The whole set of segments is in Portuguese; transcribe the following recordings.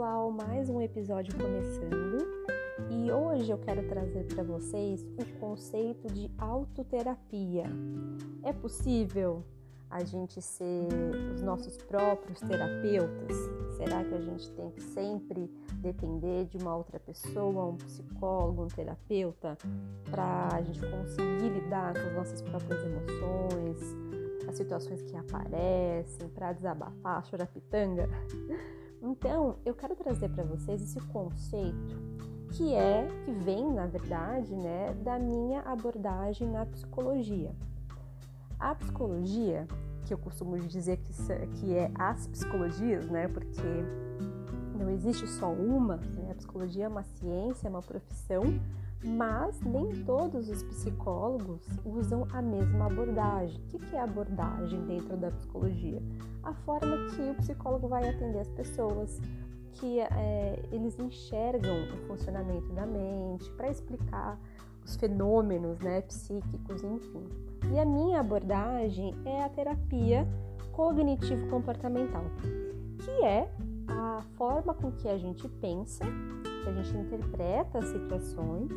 pessoal, mais um episódio começando e hoje eu quero trazer para vocês o conceito de autoterapia. É possível a gente ser os nossos próprios terapeutas? Será que a gente tem que sempre depender de uma outra pessoa, um psicólogo, um terapeuta, para a gente conseguir lidar com as nossas próprias emoções, as situações que aparecem, para desabafar, chorar pitanga? Então, eu quero trazer para vocês esse conceito que é que vem, na verdade, né, da minha abordagem na psicologia. A psicologia, que eu costumo dizer que, que é as psicologias, né, porque não existe só uma, né, a psicologia é uma ciência, é uma profissão, mas nem todos os psicólogos usam a mesma abordagem. O que é abordagem dentro da psicologia? A forma que o psicólogo vai atender as pessoas, que é, eles enxergam o funcionamento da mente, para explicar os fenômenos né, psíquicos, enfim. E a minha abordagem é a terapia cognitivo-comportamental, que é a forma com que a gente pensa que a gente interpreta as situações,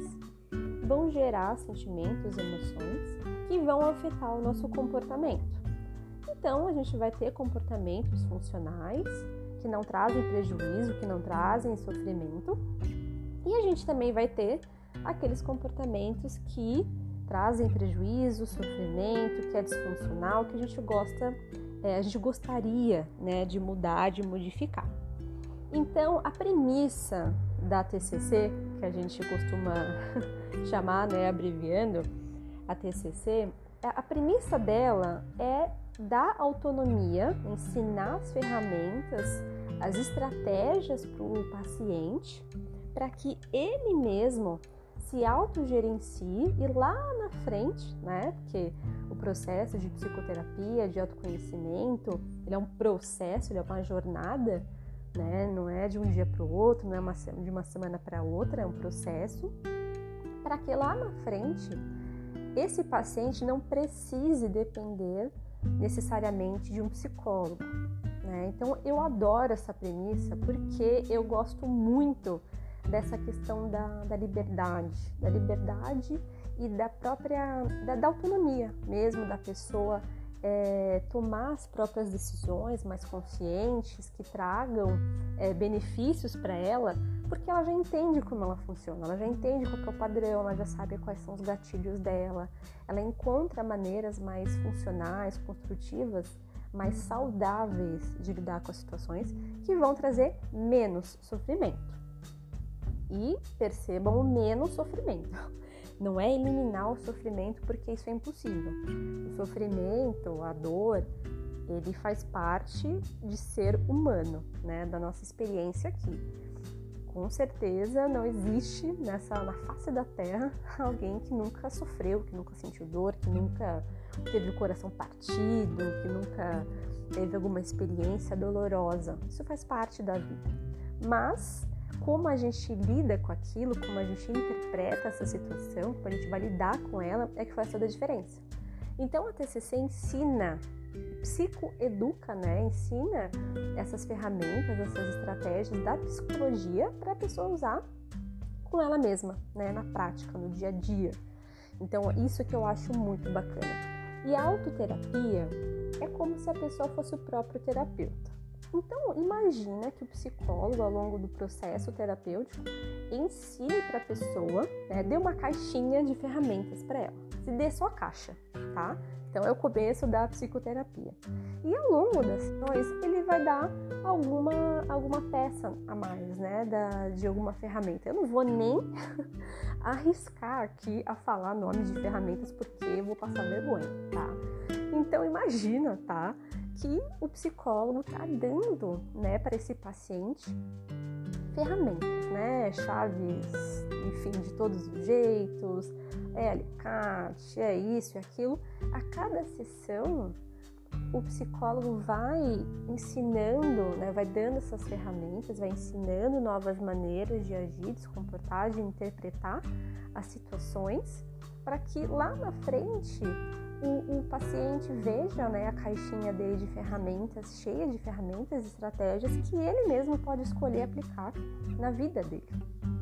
vão gerar sentimentos, emoções que vão afetar o nosso comportamento. Então, a gente vai ter comportamentos funcionais que não trazem prejuízo, que não trazem sofrimento, e a gente também vai ter aqueles comportamentos que trazem prejuízo, sofrimento, que é disfuncional, que a gente gosta, é, a gente gostaria né, de mudar, de modificar. Então, a premissa da TCC, que a gente costuma chamar, né, abreviando, a TCC, é, a premissa dela é dar autonomia, ensinar as ferramentas, as estratégias para o paciente, para que ele mesmo se autogerencie e lá na frente, né? Porque o processo de psicoterapia, de autoconhecimento, ele é um processo, ele é uma jornada né? Não é de um dia para o outro, não é uma, de uma semana para outra, é um processo para que lá na frente esse paciente não precise depender necessariamente de um psicólogo. Né? Então eu adoro essa premissa porque eu gosto muito dessa questão da, da liberdade, da liberdade e da própria da, da autonomia mesmo da pessoa é, tomar as próprias decisões mais conscientes, que tragam é, benefícios para ela, porque ela já entende como ela funciona, ela já entende qual é o padrão, ela já sabe quais são os gatilhos dela, ela encontra maneiras mais funcionais, construtivas, mais saudáveis de lidar com as situações que vão trazer menos sofrimento. E percebam o menos sofrimento não é eliminar o sofrimento porque isso é impossível. O sofrimento, a dor, ele faz parte de ser humano, né, da nossa experiência aqui. Com certeza não existe nessa na face da Terra alguém que nunca sofreu, que nunca sentiu dor, que nunca teve o coração partido, que nunca teve alguma experiência dolorosa. Isso faz parte da vida. Mas como a gente lida com aquilo, como a gente interpreta essa situação, como a gente vai lidar com ela, é que faz toda a diferença. Então a TCC ensina, psicoeduca, né? Ensina essas ferramentas, essas estratégias da psicologia para a pessoa usar com ela mesma, né? Na prática, no dia a dia. Então isso que eu acho muito bacana. E a autoterapia é como se a pessoa fosse o próprio terapeuta. Então, imagina que o psicólogo, ao longo do processo terapêutico, ensine para a pessoa, né, dê uma caixinha de ferramentas para ela. Se dê só a caixa, tá? Então, é o começo da psicoterapia. E ao longo das sessões, ele vai dar alguma, alguma peça a mais, né, da, de alguma ferramenta. Eu não vou nem arriscar aqui a falar nomes de ferramentas porque eu vou passar vergonha, tá? Então, imagina, tá? Que o psicólogo está dando né, para esse paciente ferramentas, né? Chaves, enfim, de todos os jeitos, é alicate, é isso e aquilo. A cada sessão, o psicólogo vai ensinando, né, vai dando essas ferramentas, vai ensinando novas maneiras de agir, de se comportar, de interpretar as situações, para que lá na frente o, o paciente veja né, a caixinha dele de ferramentas, cheia de ferramentas e estratégias que ele mesmo pode escolher aplicar na vida dele.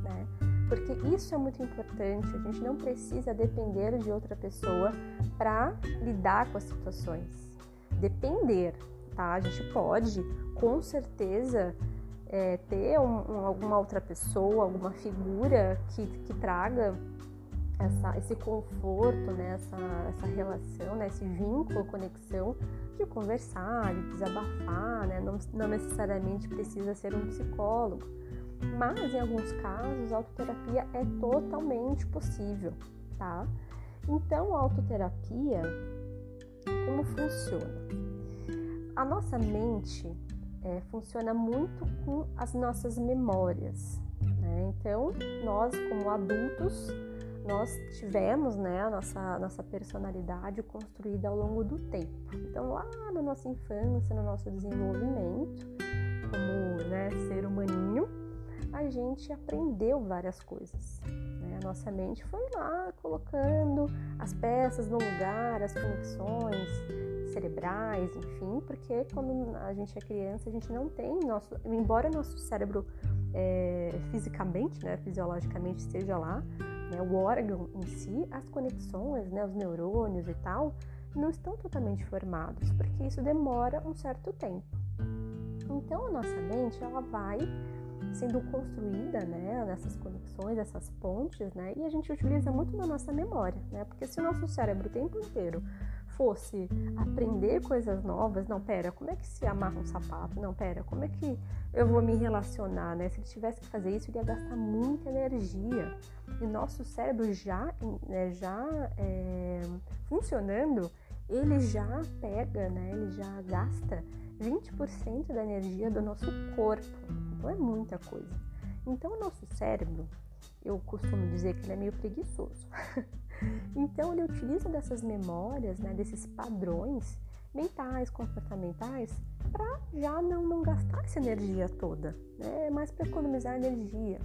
Né? Porque isso é muito importante, a gente não precisa depender de outra pessoa para lidar com as situações. Depender, tá? A gente pode, com certeza, é, ter um, um, alguma outra pessoa, alguma figura que, que traga essa, esse conforto, né, essa, essa relação, né, esse vínculo, conexão de conversar, de desabafar, né, não, não necessariamente precisa ser um psicólogo, mas em alguns casos a autoterapia é totalmente possível, tá? Então, a autoterapia, como funciona? A nossa mente é, funciona muito com as nossas memórias, né? Então, nós como adultos nós tivemos né, a nossa, nossa personalidade construída ao longo do tempo. Então, lá na nossa infância, no nosso desenvolvimento, como né, ser humaninho, a gente aprendeu várias coisas. Né? A nossa mente foi lá colocando as peças no lugar, as conexões cerebrais, enfim, porque quando a gente é criança, a gente não tem nosso, embora nosso cérebro é, fisicamente, né, fisiologicamente esteja lá, né, o órgão em si, as conexões, né, os neurônios e tal, não estão totalmente formados, porque isso demora um certo tempo. Então a nossa mente ela vai sendo construída, né, nessas conexões, essas pontes, né, e a gente utiliza muito na nossa memória, né, porque se o nosso cérebro o tempo inteiro fosse aprender coisas novas, não, pera, como é que se amarra um sapato? Não, pera, como é que eu vou me relacionar, né? Se ele tivesse que fazer isso, ele ia gastar muita energia. E nosso cérebro já, né, já é, funcionando, ele já pega, né? Ele já gasta 20% da energia do nosso corpo. Então é muita coisa. Então o nosso cérebro, eu costumo dizer que ele é meio preguiçoso. Então ele utiliza dessas memórias, né, desses padrões mentais, comportamentais, para já não, não gastar essa energia toda, né? mas para economizar energia.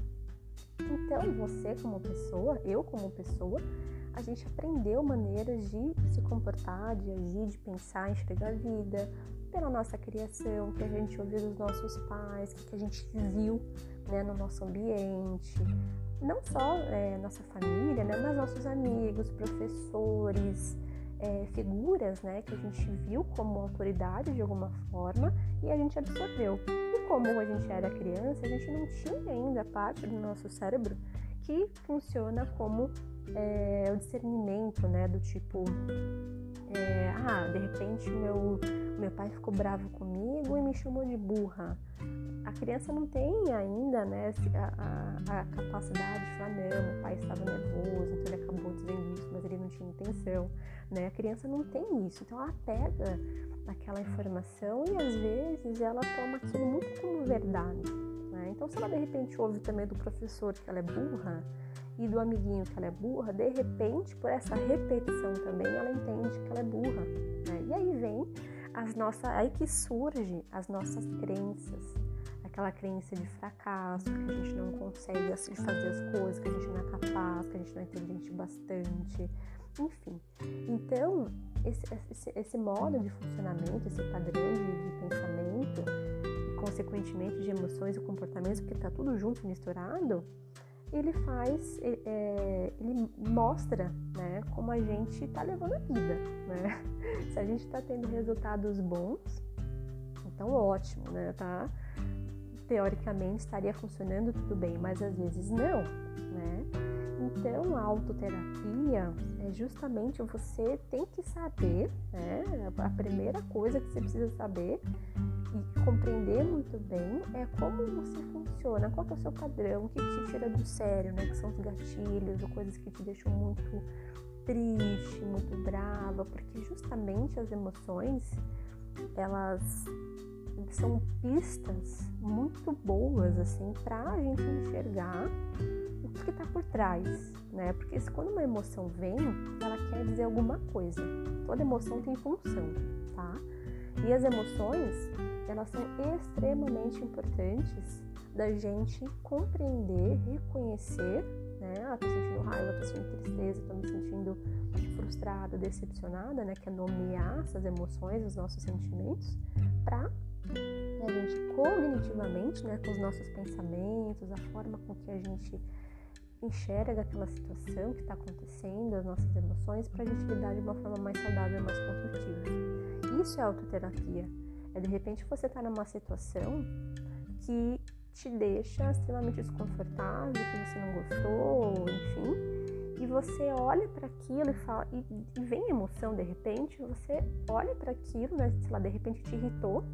Então você como pessoa, eu como pessoa, a gente aprendeu maneiras de se comportar, de agir, de pensar, enxergar a vida, pela nossa criação, que a gente ouviu dos nossos pais, que a gente viu né, no nosso ambiente, não só é, nossa família, né, mas nossos amigos, professores, é, figuras né, que a gente viu como autoridade de alguma forma e a gente absorveu. E como a gente era criança, a gente não tinha ainda parte do nosso cérebro que funciona como é, o discernimento, né, do tipo, é, ah, de repente meu, meu pai ficou bravo comigo e me chamou de burra a criança não tem ainda né, a, a, a, capacidade de falar, não, meu pai estava nervoso, então ele acabou dizendo isso, mas ele não tinha intenção. Né? A criança não tem isso, então ela pega aquela informação e às vezes ela toma aquilo muito como verdade. Né? Então, se ela de repente ouve também do professor que ela é burra e do amiguinho que ela é burra, de repente, por essa repetição também, ela entende que ela é burra. Né? E aí vem as nossas, aí que surge as nossas crenças aquela crença de fracasso, que a gente não consegue fazer as coisas, que a gente não é capaz, que a gente não é inteligente bastante, enfim. Então, esse, esse, esse modo de funcionamento, esse padrão de, de pensamento e, consequentemente, de emoções e comportamentos, porque está tudo junto misturado, ele faz, ele, é, ele mostra né, como a gente está levando a vida. Né? Se a gente está tendo resultados bons, então ótimo, né? Tá? Teoricamente estaria funcionando tudo bem, mas às vezes não, né? Então, a autoterapia é justamente você tem que saber, né? A primeira coisa que você precisa saber e compreender muito bem é como você funciona, qual é o seu padrão, o que te tira do sério, né? Que são os gatilhos ou coisas que te deixam muito triste, muito brava, porque justamente as emoções elas são pistas muito boas assim para a gente enxergar o que está por trás, né? Porque quando uma emoção vem, ela quer dizer alguma coisa. Toda emoção tem função, tá? E as emoções, elas são extremamente importantes da gente compreender, reconhecer, né? Ah, tô sentindo raiva, tô sentindo tristeza, tô me sentindo frustrada, decepcionada, né, que é nomear essas emoções, os nossos sentimentos, para a gente cognitivamente, né, com os nossos pensamentos, a forma com que a gente enxerga aquela situação que está acontecendo, as nossas emoções, para a gente lidar de uma forma mais saudável, mais construtiva. Isso é autoterapia. É de repente você está numa situação que te deixa extremamente desconfortável, que você não gostou, enfim, e você olha para aquilo e fala e, e, vem emoção de repente, você olha para aquilo, né, sei lá, de repente te irritou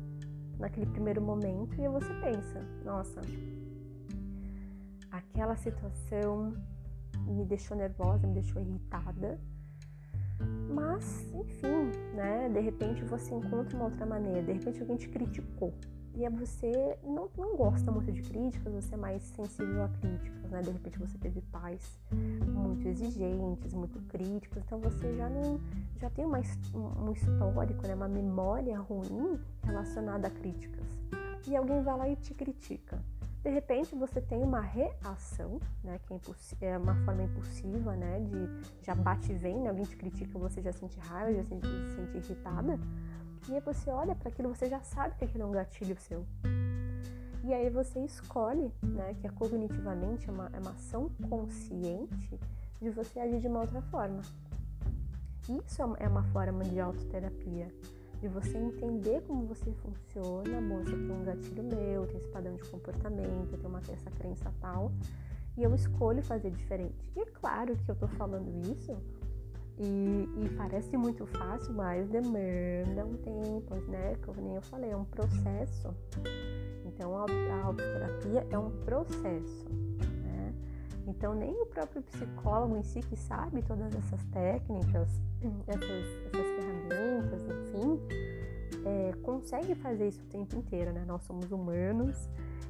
naquele primeiro momento e você pensa, nossa, aquela situação me deixou nervosa, me deixou irritada. Mas, enfim, né? De repente você encontra uma outra maneira, de repente alguém te criticou. E você não, não gosta muito de críticas, você é mais sensível a críticas, né? De repente você teve pais muito exigentes, muito críticos, então você já não já tem uma, um histórico, né? uma memória ruim relacionada a críticas. E alguém vai lá e te critica. De repente você tem uma reação, né, que é, é, uma forma impulsiva, né, de já bate e vem, né, alguém te critica, você já sente raiva, já se sente irritada, e aí você olha para aquilo, você já sabe que aquilo é um gatilho seu. E aí você escolhe, né, que é cognitivamente é uma, é uma ação consciente de você agir de uma outra forma. Isso é uma é forma de autoterapia de você entender como você funciona. Aqui é um gatilho meu, tem esse padrão de comportamento, tenho uma, essa crença tal, e eu escolho fazer diferente. E é claro que eu tô falando isso e, e, parece muito fácil, mas demanda um tempo, né? Como nem eu falei, é um processo. Então a, autoterapia é um processo? Então nem o próprio psicólogo em si que sabe todas essas técnicas, essas, essas ferramentas, enfim, é, consegue fazer isso o tempo inteiro, né? Nós somos humanos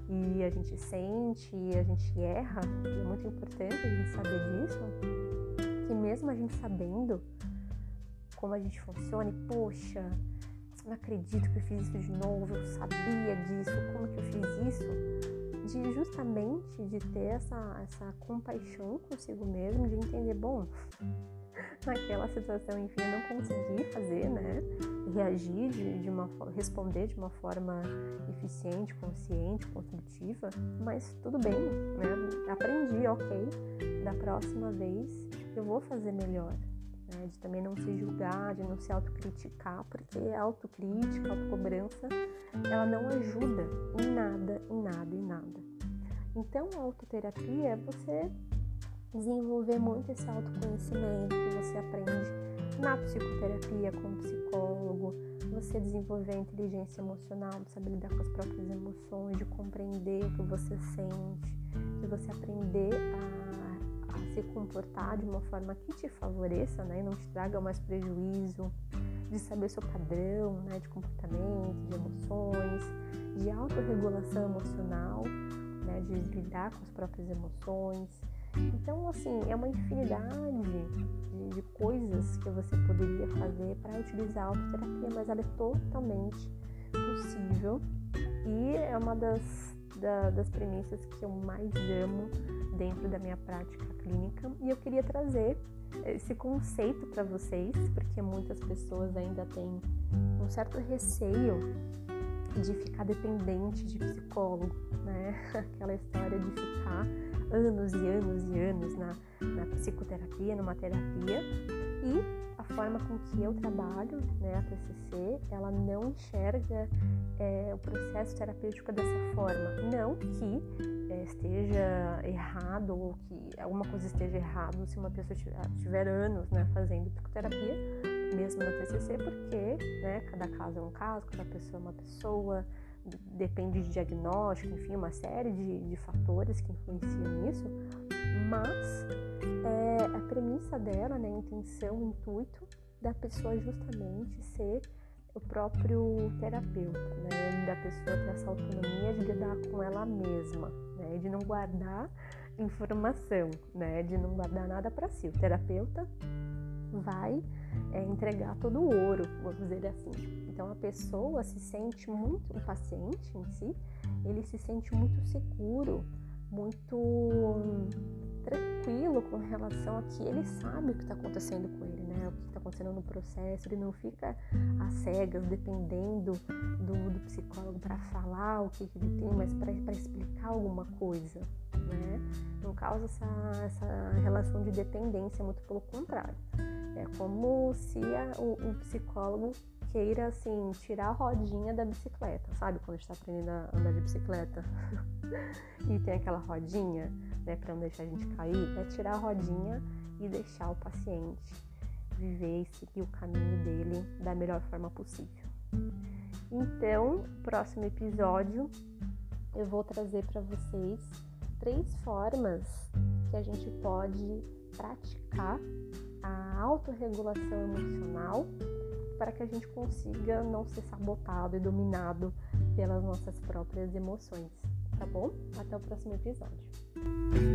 e a gente sente, a gente erra, e é muito importante a gente saber disso, que mesmo a gente sabendo como a gente funciona, e poxa, não acredito que eu fiz isso de novo, eu sabia disso, como que eu fiz isso? De justamente de ter essa, essa compaixão consigo mesmo, de entender, bom, naquela situação, enfim, eu não consegui fazer, né? Reagir de, de uma responder de uma forma eficiente, consciente, construtiva, mas tudo bem, né? Aprendi, ok. Da próxima vez eu vou fazer melhor. Né? De também não se julgar, de não se autocriticar, porque autocrítica, autocobrança, ela não ajuda em nada, em nada, em nada. Então, a autoterapia é você desenvolver muito esse autoconhecimento que você aprende na psicoterapia com o psicólogo, você desenvolver a inteligência emocional, saber lidar com as próprias emoções, de compreender o que você sente, de você aprender a se comportar de uma forma que te favoreça né, e não te traga mais prejuízo, de saber seu padrão né, de comportamento, de emoções, de autorregulação emocional, né, de lidar com as próprias emoções. Então, assim, é uma infinidade de, de coisas que você poderia fazer para utilizar a autoterapia, mas ela é totalmente possível. E é uma das, da, das premissas que eu mais amo dentro da minha prática clínica. E eu queria trazer esse conceito para vocês, porque muitas pessoas ainda têm um certo receio de ficar dependente de psicólogo, né? Aquela história de ficar anos e anos e anos na, na psicoterapia, numa terapia, e a forma com que eu trabalho, né, a TCC, ela não enxerga é, o processo terapêutico dessa forma. Não que é, esteja errado ou que alguma coisa esteja errado se uma pessoa tiver anos né, fazendo psicoterapia, mesmo na TCC, porque né, cada caso é um caso, cada pessoa é uma pessoa, depende de diagnóstico, enfim, uma série de, de fatores que influenciam nisso, mas é, a premissa dela, né, a intenção, o intuito da pessoa justamente ser o próprio terapeuta, né, da pessoa ter essa autonomia de lidar com ela mesma, né, de não guardar informação, né, de não guardar nada para si. O terapeuta vai é, entregar todo o ouro, vamos dizer assim, então a pessoa se sente muito, o paciente em si, ele se sente muito seguro, muito tranquilo com relação a que ele sabe o que está acontecendo com ele, né? O que está acontecendo no processo, ele não fica às cegas, dependendo do, do psicólogo para falar o que, que, ele tem, mas para explicar alguma coisa, né? Não causa essa, essa relação de dependência, muito pelo contrário. É como se a, o, o psicólogo queira, assim, tirar a rodinha da bicicleta, sabe? Quando a gente tá aprendendo a andar de bicicleta e tem aquela rodinha, né, para não deixar a gente cair, é tirar a rodinha e deixar o paciente viver e seguir o caminho dele da melhor forma possível. Então, próximo episódio, eu vou trazer para vocês três formas que a gente pode praticar a autorregulação emocional para que a gente consiga não ser sabotado e dominado pelas nossas próprias emoções, tá bom? Até o próximo episódio.